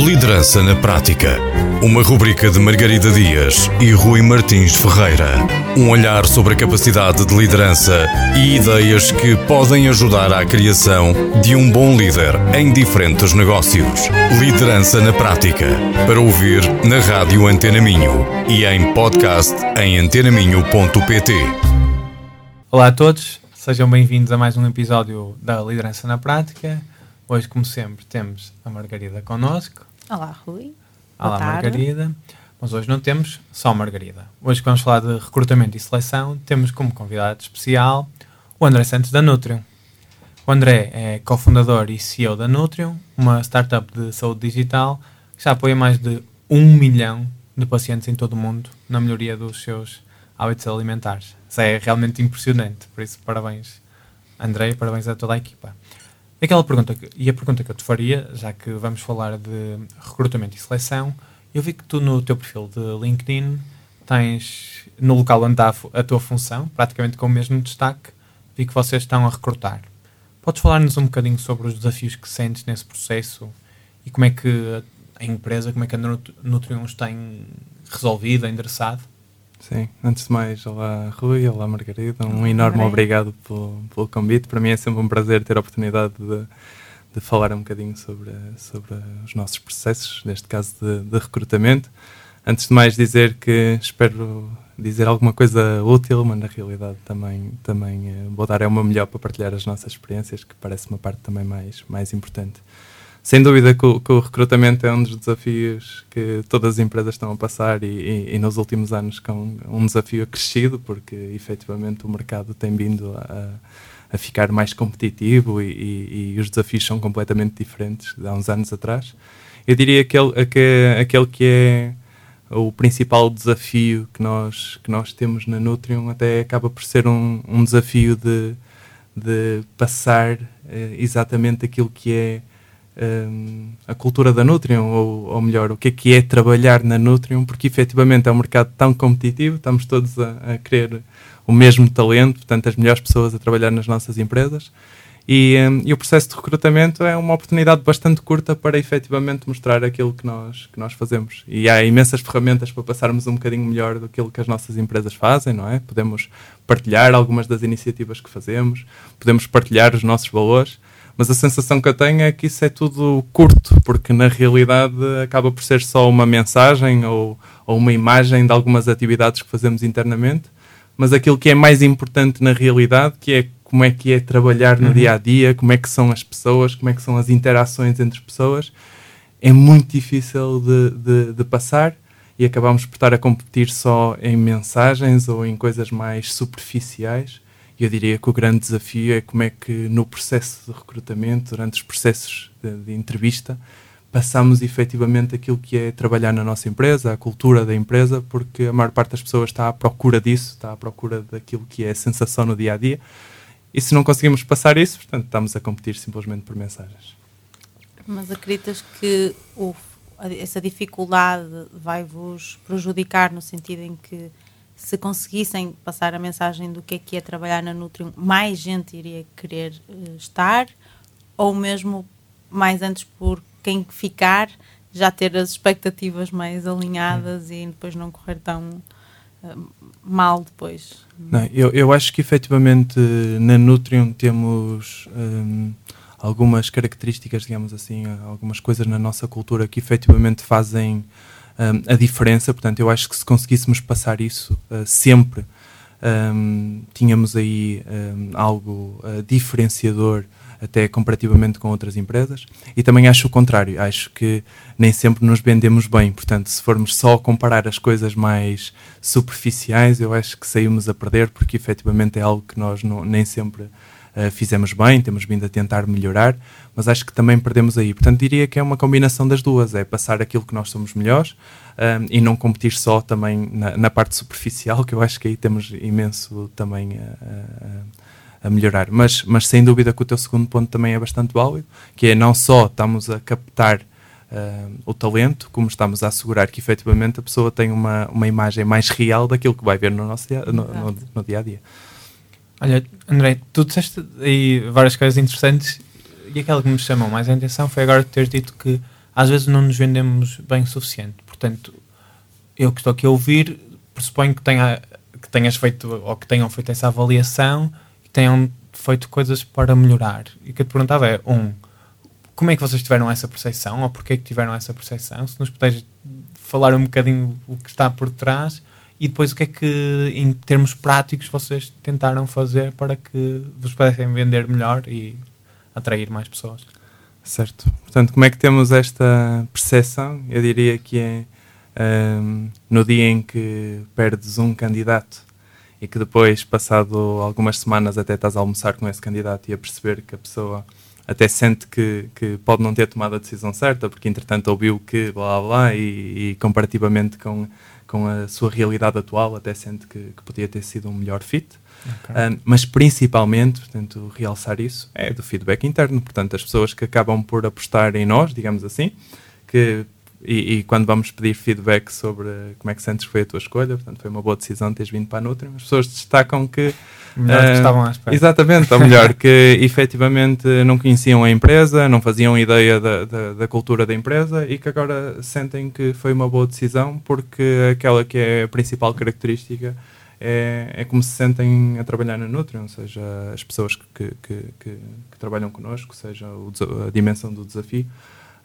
Liderança na Prática. Uma rubrica de Margarida Dias e Rui Martins Ferreira. Um olhar sobre a capacidade de liderança e ideias que podem ajudar à criação de um bom líder em diferentes negócios. Liderança na Prática. Para ouvir na Rádio Antena Minho e em podcast em antenaminho.pt. Olá a todos, sejam bem-vindos a mais um episódio da Liderança na Prática. Hoje, como sempre, temos a Margarida connosco. Olá, Rui. Olá, Margarida. Mas hoje não temos só Margarida. Hoje, vamos falar de recrutamento e seleção, temos como convidado especial o André Santos da Nutrium. O André é cofundador e CEO da Nutrium, uma startup de saúde digital que já apoia mais de um milhão de pacientes em todo o mundo na melhoria dos seus hábitos alimentares. Isso é realmente impressionante, por isso parabéns André e parabéns a toda a equipa. Aquela pergunta que, e a pergunta que eu te faria, já que vamos falar de recrutamento e seleção, eu vi que tu no teu perfil de LinkedIn tens no local onde está a, tua função, praticamente com o mesmo destaque, vi que vocês estão a recrutar. Podes falar-nos um bocadinho sobre os desafios que sentes nesse processo e como é que a empresa, como é que a Nutrions tem resolvido, endereçado? Sim, antes de mais, olá Rui, olá Margarida, um enorme obrigado pelo, pelo, convite. Para mim é sempre um prazer ter a oportunidade de, de falar um bocadinho sobre, sobre os nossos processos, neste caso de, de, recrutamento. Antes de mais, dizer que espero dizer alguma coisa útil, mas na realidade também, também eh, vou dar é meu melhor para partilhar as nossas experiências, que parece uma parte também mais, mais importante sem dúvida que o, que o, recrutamento é um dos desafios que todas as empresas estão a passar e, e, e nos últimos anos com um desafio acrescido, porque efetivamente o mercado tem vindo a, a ficar mais competitivo e, e, os desafios são completamente diferentes de há uns anos atrás. Eu diria que aquele, que, aquele que é o principal desafio que nós, que nós temos na Nutrium até acaba por ser um, um desafio de, de passar eh, exatamente aquilo que é um, a cultura da Nutrium, ou, ou, melhor, o que é que é trabalhar na Nutrium, porque efetivamente é um mercado tão competitivo, estamos todos a, a querer o mesmo talento, portanto, as melhores pessoas a trabalhar nas nossas empresas. E, um, e, o processo de recrutamento é uma oportunidade bastante curta para efetivamente mostrar aquilo que nós, que nós fazemos. E há imensas ferramentas para passarmos um bocadinho melhor do que as nossas empresas fazem, não é? Podemos partilhar algumas das iniciativas que fazemos, podemos partilhar os nossos valores, mas a sensação que eu tenho é que isso é tudo curto, porque na realidade acaba por ser só uma mensagem ou, ou uma imagem de algumas atividades que fazemos internamente, mas aquilo que é mais importante na realidade, que é como é que é trabalhar no uhum. dia a dia, como é que são as pessoas, como é que são as interações entre pessoas, é muito difícil de, de, de passar e acabamos por estar a competir só em mensagens ou em coisas mais superficiais eu diria que o grande desafio é como é que no processo de recrutamento, durante os processos de, de entrevista, passamos efetivamente aquilo que é trabalhar na nossa empresa, a cultura da empresa, porque a maior parte das pessoas está à procura disso, está à procura daquilo que é a sensação no dia a dia. E se não conseguimos passar isso, portanto, estamos a competir simplesmente por mensagens. Mas acreditas que o, essa dificuldade vai vos prejudicar no sentido em que se conseguissem passar a mensagem do que é que é trabalhar na Nutrium, mais gente iria querer uh, estar, ou mesmo mais antes por quem ficar já ter as expectativas mais alinhadas e depois não correr tão uh, mal depois. Não, eu, eu acho que efetivamente na Nutrium temos um, algumas características, digamos assim, algumas coisas na nossa cultura que efetivamente fazem a diferença. Portanto, eu acho que se conseguíssemos passar isso uh, sempre, tínhamos aí algo uh, diferenciador até comparativamente com outras empresas. E também acho o contrário, acho que nem sempre nos vendemos bem. Portanto, se formos só comparar as coisas mais superficiais, eu acho que saímos a perder, porque efetivamente é algo que nós não, nem sempre uh, fizemos bem, temos vindo a tentar melhorar, mas acho que também perdemos aí. Portanto, diria que é uma combinação das duas: é passar aquilo que nós somos melhores um, e não competir só também na, na, parte superficial, que eu acho que aí temos imenso também a, a, a, melhorar. Mas, mas sem dúvida que o teu segundo ponto também é bastante válido, que é não só estamos a captar Uh, o talento, como estamos a assegurar que efetivamente a pessoa tem uma, uma imagem mais real daquilo que vai ver no nosso dia, no, no, no dia a dia. Olha, André, tu disseste aí várias coisas interessantes e aquela que me chamou mais a atenção foi agora ter dito que às vezes não nos vendemos bem o suficiente. Portanto, eu que estou aqui a ouvir, pressuponho que, tenha, que tenhas feito ou que tenham feito essa avaliação e tenham feito coisas para melhorar. E o que eu te perguntava é, um, como é que vocês tiveram essa percepção ou porquê que tiveram essa percepção? Se nos puderes falar um bocadinho o que está por trás e depois o que é que, em termos práticos, vocês tentaram fazer para que vos pudessem vender melhor e atrair mais pessoas. Certo. Portanto, como é que temos esta percepção? Eu diria que é um, no dia em que perdes um candidato e que depois, passado algumas semanas, até estás a almoçar com esse candidato e a perceber que a pessoa até sente que, que pode não ter tomado a decisão certa, porque entretanto ouviu que blá blá e, e comparativamente com, com a sua realidade atual, até sente que, que podia ter sido um melhor fit. Okay. Um, mas principalmente, portanto, realçar isso é do feedback interno, portanto, as pessoas que acabam por apostar em nós, digamos assim, que e, e, quando vamos pedir feedback sobre como é que sentes que foi a tua escolha, portanto, foi uma boa decisão teres vindo para a Nutri, as pessoas destacam que. Melhor que estavam à espera. Exatamente, ou melhor, que efetivamente não conheciam a empresa, não faziam ideia da, da, da, cultura da empresa e que agora sentem que foi uma boa decisão porque aquela que é a principal característica é, é como se sentem a trabalhar na Nutrion, seja as pessoas que, que, que, que trabalham connosco, seja a dimensão do desafio.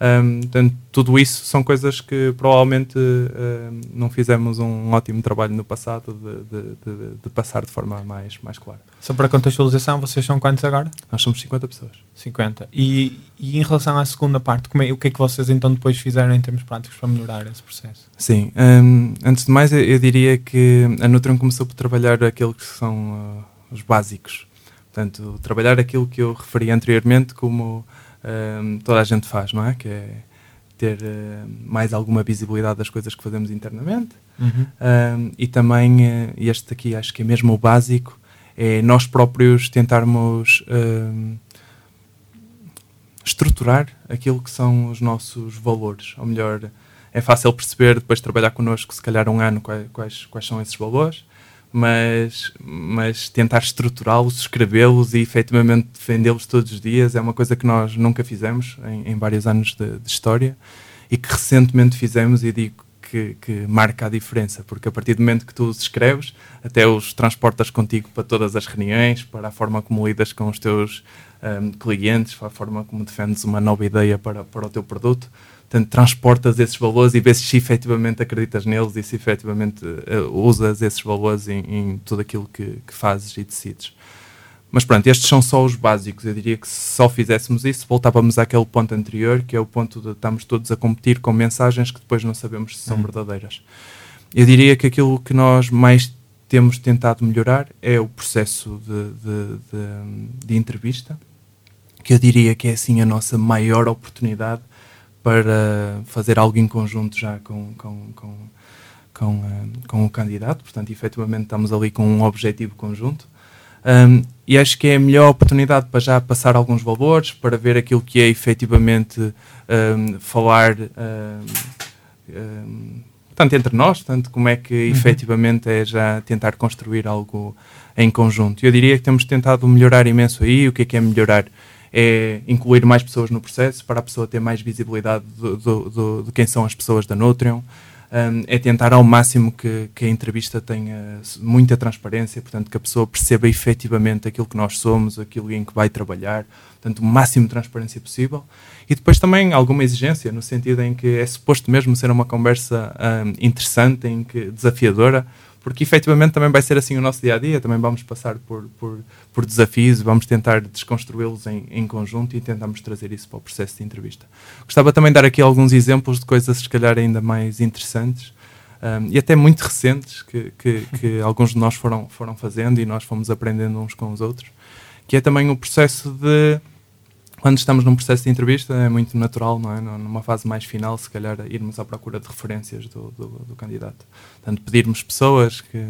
Um, portanto, tudo isso são coisas que provavelmente um, não fizemos um ótimo trabalho no passado de, de, de, de, passar de forma mais, mais clara. Só para contextualização, vocês são quantos agora? Nós somos 50 pessoas. 50. E, e em relação à segunda parte, é, o que é que vocês então depois fizeram em termos práticos para melhorar esse processo? Sim, um, antes de mais eu, eu, diria que a Nutron começou por trabalhar aquilo que são uh, os básicos. Portanto, trabalhar aquilo que eu referi anteriormente como um, toda a gente faz, não é? Que é ter uh, mais alguma visibilidade das coisas que fazemos internamente uhum. um, e também, uh, este aqui acho que é mesmo o básico, é nós próprios tentarmos um, estruturar aquilo que são os nossos valores, ou melhor, é fácil perceber depois de trabalhar connosco, se calhar um ano, quais, quais, quais são esses valores mas, mas tentar estruturá-los, escrevê-los e efetivamente defendê-los todos os dias é uma coisa que nós nunca fizemos em, em vários anos de, de, história e que recentemente fizemos e digo que, que, marca a diferença, porque a partir do momento que tu os escreves, até os transportas contigo para todas as reuniões, para a forma como lidas com os teus um, clientes, para a forma como defendes uma nova ideia para, para o teu produto, Portanto, transportas esses valores e vês se efetivamente acreditas neles e se efetivamente uh, usas esses valores em, em tudo aquilo que, que, fazes e decides. Mas pronto, estes são só os básicos. Eu diria que se só fizéssemos isso, voltávamos àquele ponto anterior, que é o ponto de estamos todos a competir com mensagens que depois não sabemos se são uhum. verdadeiras. Eu diria que aquilo que nós mais temos tentado melhorar é o processo de, de, de, de entrevista, que eu diria que é assim a nossa maior oportunidade para fazer algo em conjunto já com, com, com, com, uh, com o candidato. Portanto, efetivamente estamos ali com um objetivo conjunto. Um, e acho que é a melhor oportunidade para já passar alguns valores, para ver aquilo que é efetivamente um, falar um, tanto entre nós, tanto como é que uhum. efetivamente é já tentar construir algo em conjunto. Eu diria que temos tentado melhorar imenso aí. O que é que é melhorar? É incluir mais pessoas no processo para a pessoa ter mais visibilidade do, do, do, de quem são as pessoas da Nutrion. Um, é tentar ao máximo que, que, a entrevista tenha muita transparência, portanto, que a pessoa perceba efetivamente aquilo que nós somos, aquilo em que vai trabalhar, portanto, o máximo de transparência possível. E depois também alguma exigência, no sentido em que é suposto mesmo ser uma conversa um, interessante, em que, desafiadora, porque efetivamente também vai ser assim o nosso dia a dia, também vamos passar por, por, por desafios, vamos tentar desconstruí-los em, em, conjunto e tentamos trazer isso para o processo de entrevista. Gostava também de dar aqui alguns exemplos de coisas, se calhar, ainda mais interessantes um, e até muito recentes que, que, que, alguns de nós foram, foram fazendo e nós fomos aprendendo uns com os outros, que é também o processo de quando estamos num processo de entrevista é muito natural, não é? Numa fase mais final, se calhar, irmos à procura de referências do, do, do candidato. Portanto, pedirmos pessoas que,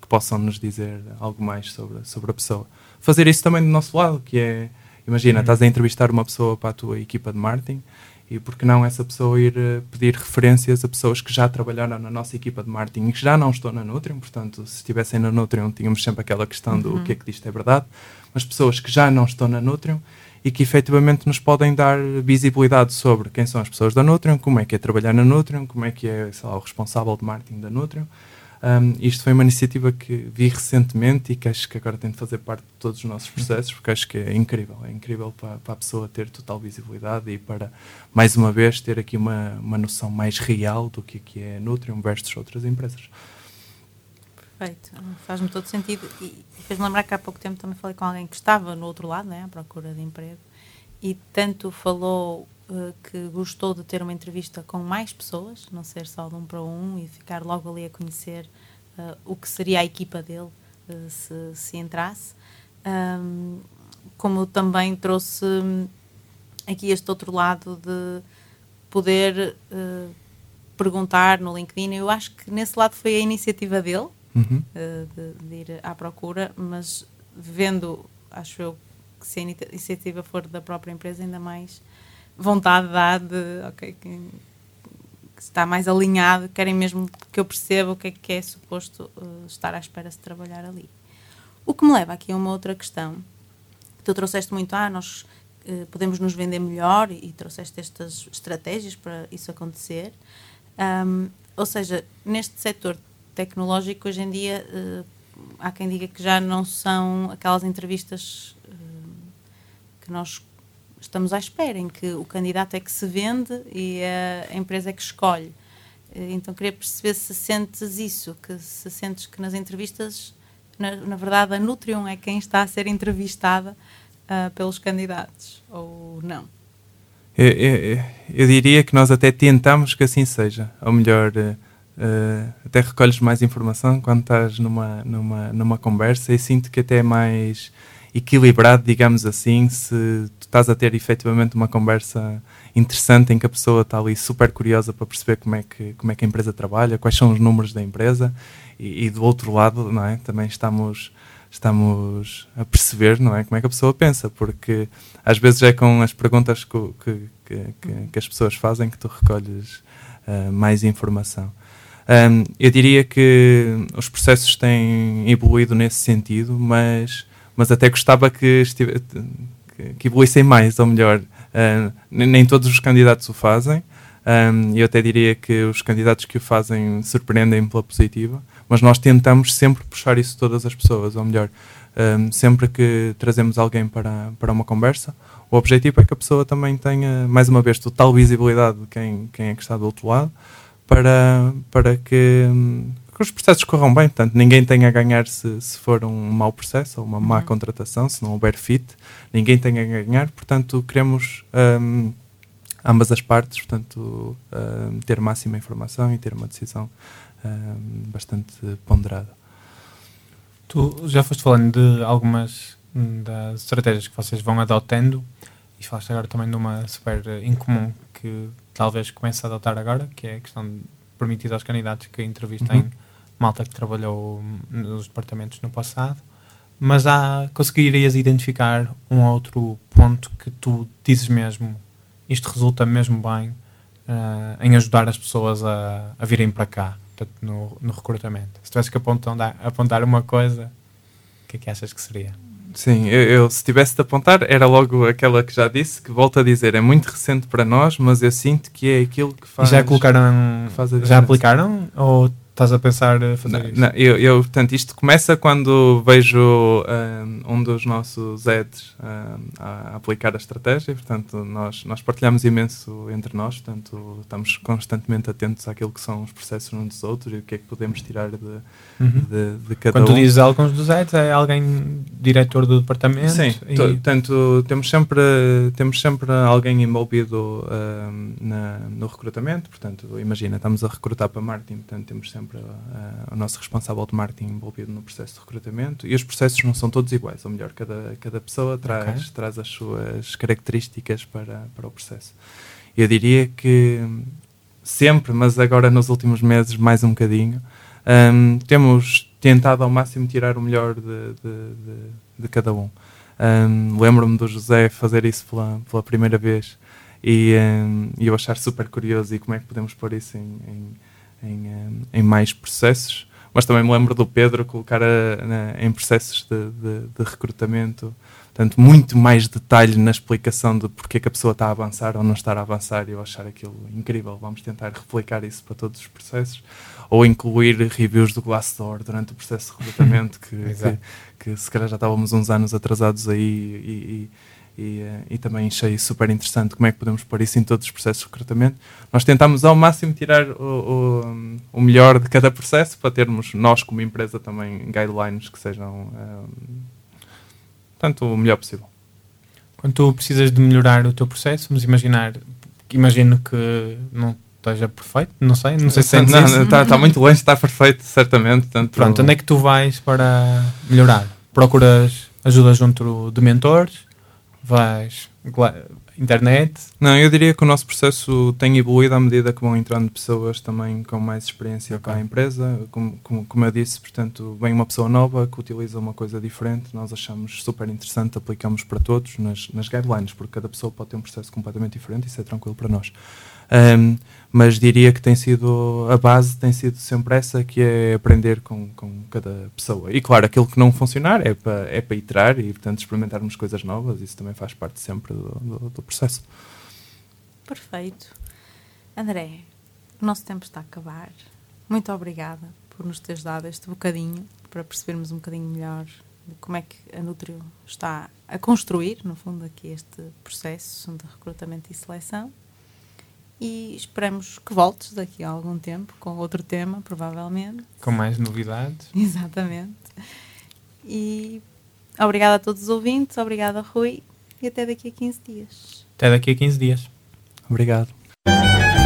que, possam nos dizer algo mais sobre, sobre a pessoa. Fazer isso também do nosso lado, que é, imagina, uhum. estás a entrevistar uma pessoa para a tua equipa de marketing e por que não essa pessoa ir uh, pedir referências a pessoas que já trabalharam na nossa equipa de marketing e que já não estão na Nutrium, portanto, se estivessem na Nutrium tínhamos sempre aquela questão do uhum. o que é que disto é verdade, mas pessoas que já não estão na Nutrium e que efetivamente nos podem dar visibilidade sobre quem são as pessoas da Nutrium, como é que é trabalhar na Nutrium, como é que é lá, o responsável de marketing da Nutrium. Um, isto foi uma iniciativa que vi recentemente e que acho que agora tem de fazer parte de todos os nossos processos, porque acho que é incrível. É incrível para, para a pessoa ter total visibilidade e para, mais uma vez, ter aqui uma, uma noção mais real do que, que é Nutrium versus outras empresas. Perfeito, faz-me todo sentido. E, fez-me lembrar que há pouco tempo também falei com alguém que estava no outro lado, né, à procura de emprego, e tanto falou uh, que gostou de ter uma entrevista com mais pessoas, não ser só de um para um, e ficar logo ali a conhecer uh, o que seria a equipa dele uh, se, se entrasse. Um, como também trouxe aqui este outro lado de poder perguntar no LinkedIn. Eu acho que nesse lado foi a iniciativa dele, uhum. uh, de, de, ir à procura, mas vendo, acho eu, que se a iniciativa for da própria empresa, ainda mais vontade dá de, ok, que, que, está mais alinhado, querem mesmo que eu perceba o que é que é suposto uh, estar à espera de trabalhar ali. O que me leva aqui a uma outra questão. Tu trouxeste muito, ah, nós uh, podemos nos vender melhor e, e trouxeste estas estratégias para isso acontecer. Um, ou seja, neste setor tecnológico, hoje em dia, uh, há quem diga que já não são aquelas entrevistas uh, que nós estamos à espera, em que o candidato é que se vende e a, empresa é que escolhe. Uh, então, queria perceber se sentes isso, que se sentes que nas entrevistas, na, na verdade, a Nutrium é quem está a ser entrevistada pelos candidatos, ou não? Eu, eu, eu, diria que nós até tentamos que assim seja. Ou melhor, Uh, até recolhes mais informação quando estás numa, numa, numa conversa e sinto que até é mais equilibrado, digamos assim, se tu estás a ter efetivamente uma conversa interessante em que a pessoa está ali super curiosa para perceber como é que, como é que a empresa trabalha, quais são os números da empresa e, e do outro lado não é? também estamos estamos a perceber não é como é que a pessoa pensa porque às vezes é com as perguntas que, que, que, que as pessoas fazem que tu recolhes uh, mais informação um, eu diria que os processos têm evoluído nesse sentido, mas, mas até gostava que, estive, que evoluíssem mais, ou melhor, nem todos os candidatos o fazem. Um, eu até diria que os candidatos que o fazem surpreendem pela positiva, mas nós tentamos sempre puxar isso todas as pessoas, ou melhor, um, sempre que trazemos alguém para, para uma conversa, o objetivo é que a pessoa também tenha, mais uma vez, total visibilidade de quem, quem é que está do outro lado, para, para que, que, os processos corram bem. Portanto, ninguém tem a ganhar se, se for um mau processo ou uma má uhum. contratação, se não houver fit, ninguém tem a ganhar. Portanto, queremos um, ambas as partes, portanto, um, ter máxima informação e ter uma decisão um, bastante ponderada. Tu já foste falando de algumas das estratégias que vocês vão adotando e falaste agora também de uma super incomum que talvez comece a adotar agora, que é a questão de permitir aos candidatos que entrevistem uhum. malta que trabalhou nos departamentos no passado, mas há, conseguirias identificar um outro ponto que tu dizes mesmo, isto resulta mesmo bem uh, em ajudar as pessoas a, a virem para cá, portanto, no, no recrutamento. Se tivesse que apontar, apontar uma coisa, o que é que achas que seria? Sim, eu, eu, se tivesse de apontar, era logo aquela que já disse, que volto a dizer, é muito recente para nós, mas eu sinto que é aquilo que faz. Já colocaram. já aplicaram? Ou Estás a pensar a fazer não, isso? Não, eu, eu, portanto, isto começa quando vejo um, um dos nossos ads um, a aplicar a estratégia, portanto, nós, nós partilhamos imenso entre nós, portanto, estamos constantemente atentos àquilo que são os processos uns dos outros e o que é que podemos tirar de, uhum. de, de, cada quando um. Quando tu dizes alguns dos ads, é alguém diretor do departamento? Sim, e... portanto, temos sempre, temos sempre alguém envolvido um, na, no recrutamento, portanto, imagina, estamos a recrutar para marketing, portanto, temos sempre sempre uh, o nosso responsável de marketing envolvido no processo de recrutamento e os processos não são todos iguais, ou melhor, cada, cada pessoa traz, okay. traz as suas características para, para o processo. Eu diria que sempre, mas agora nos últimos meses mais um bocadinho, um, temos tentado ao máximo tirar o melhor de, de, de, de cada um. um Lembro-me do José fazer isso pela, pela primeira vez e, um, eu achar super curioso e como é que podemos pôr isso em, em em, em mais processos, mas também me lembro do Pedro colocar a, na, em processos de, de, de, recrutamento Portanto, muito mais detalhe na explicação de porque é que a pessoa está a avançar ou não estar a avançar e eu achar aquilo incrível. Vamos tentar replicar isso para todos os processos. Ou incluir reviews do Glassdoor durante o processo de recrutamento, que, que, que, se calhar já estávamos uns anos atrasados aí e, e, e, eh, e, também achei super interessante como é que podemos pôr isso em todos os processos de recrutamento. Nós tentamos ao máximo tirar o, o, o melhor de cada processo para termos nós como empresa também guidelines que sejam... Um, Portanto, o melhor possível. Quando tu precisas de melhorar o teu processo, vamos imaginar, imagino que não esteja perfeito, não sei, não sei se sentes não, Está, está muito longe estar perfeito, certamente. Tanto Pronto, onde é que tu vais para melhorar? Procuras ajuda junto de mentores? Vais internet? Não, eu diria que o nosso processo tem evoluído à medida que vão entrando pessoas também com mais experiência okay. para a empresa. Como, como, como, eu disse, portanto, vem uma pessoa nova que utiliza uma coisa diferente, nós achamos super interessante, aplicamos para todos nas, nas guidelines, porque cada pessoa pode ter um processo completamente diferente e isso é tranquilo para nós. Um, mas diria que tem sido a base tem sido sempre essa que é aprender com, com cada pessoa. E claro aquilo que não funcionar é para é para iterar e portanto experimentarmos coisas novas isso também faz parte sempre do, do, do processo. Perfeito. André o nosso tempo está a acabar. Muito obrigada por nos teres dado este bocadinho para percebermos um bocadinho melhor de como é que a Nutrio está a construir no fundo aqui este processo de recrutamento e seleção e esperamos que voltes daqui a algum tempo com outro tema, provavelmente. Com mais novidades. Exatamente. E obrigada a todos os ouvintes, obrigada Rui e até daqui a 15 dias. Até daqui a 15 dias. Obrigado.